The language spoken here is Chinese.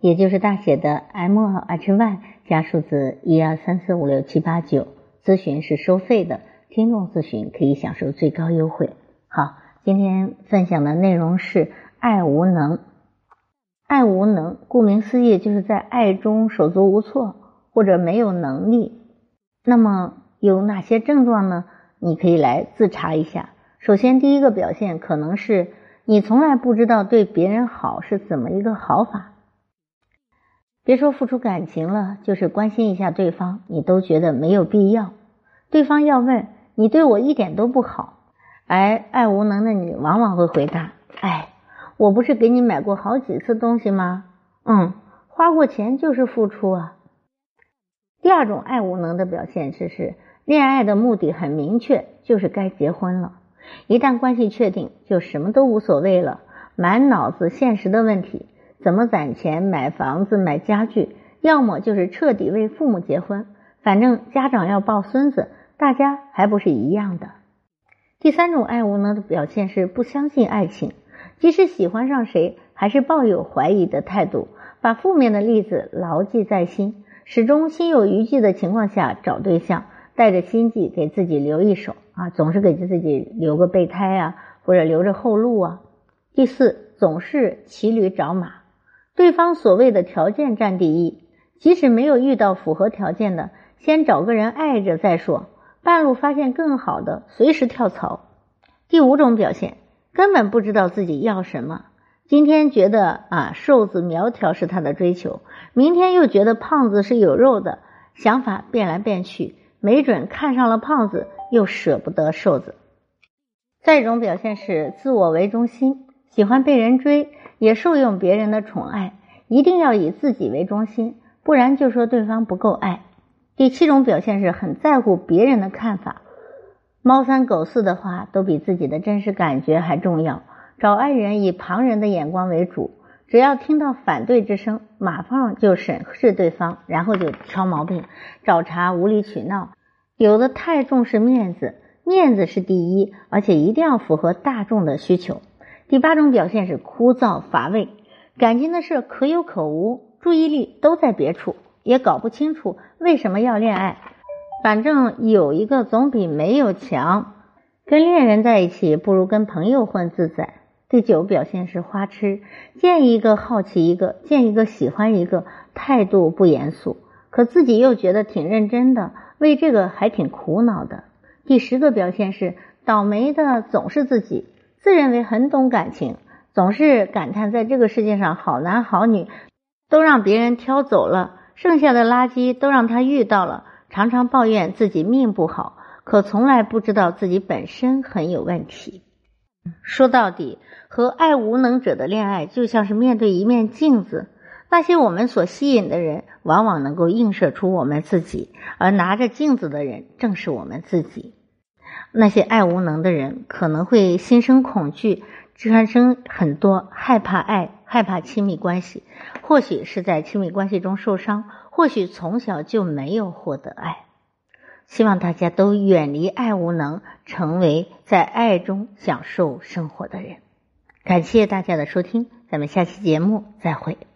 也就是大写的 M H Y 加数字一二三四五六七八九，咨询是收费的，听众咨询可以享受最高优惠。好，今天分享的内容是爱无能。爱无能，顾名思义，就是在爱中手足无措或者没有能力。那么有哪些症状呢？你可以来自查一下。首先，第一个表现可能是你从来不知道对别人好是怎么一个好法。别说付出感情了，就是关心一下对方，你都觉得没有必要。对方要问你对我一点都不好，而爱无能的你往往会回答：“哎，我不是给你买过好几次东西吗？嗯，花过钱就是付出啊。”第二种爱无能的表现是是恋爱的目的很明确，就是该结婚了。一旦关系确定，就什么都无所谓了，满脑子现实的问题。怎么攒钱买房子买家具？要么就是彻底为父母结婚，反正家长要抱孙子，大家还不是一样的。第三种爱无能的表现是不相信爱情，即使喜欢上谁，还是抱有怀疑的态度，把负面的例子牢记在心，始终心有余悸的情况下找对象，带着心计给自己留一手啊，总是给自己留个备胎啊，或者留着后路啊。第四，总是骑驴找马。对方所谓的条件占第一，即使没有遇到符合条件的，先找个人爱着再说。半路发现更好的，随时跳槽。第五种表现，根本不知道自己要什么。今天觉得啊瘦子苗条是他的追求，明天又觉得胖子是有肉的，想法变来变去，没准看上了胖子，又舍不得瘦子。再一种表现是自我为中心，喜欢被人追。也受用别人的宠爱，一定要以自己为中心，不然就说对方不够爱。第七种表现是很在乎别人的看法，猫三狗四的话都比自己的真实感觉还重要。找爱人以旁人的眼光为主，只要听到反对之声，马上就审视对方，然后就挑毛病、找茬、无理取闹。有的太重视面子，面子是第一，而且一定要符合大众的需求。第八种表现是枯燥乏味，感情的事可有可无，注意力都在别处，也搞不清楚为什么要恋爱。反正有一个总比没有强，跟恋人在一起不如跟朋友混自在。第九表现是花痴，见一个好奇一个，见一个喜欢一个，态度不严肃，可自己又觉得挺认真的，为这个还挺苦恼的。第十个表现是倒霉的总是自己。自认为很懂感情，总是感叹在这个世界上好男好女都让别人挑走了，剩下的垃圾都让他遇到了，常常抱怨自己命不好，可从来不知道自己本身很有问题。说到底，和爱无能者的恋爱就像是面对一面镜子，那些我们所吸引的人，往往能够映射出我们自己，而拿着镜子的人正是我们自己。那些爱无能的人可能会心生恐惧，产生很多害怕爱、害怕亲密关系。或许是在亲密关系中受伤，或许从小就没有获得爱。希望大家都远离爱无能，成为在爱中享受生活的人。感谢大家的收听，咱们下期节目再会。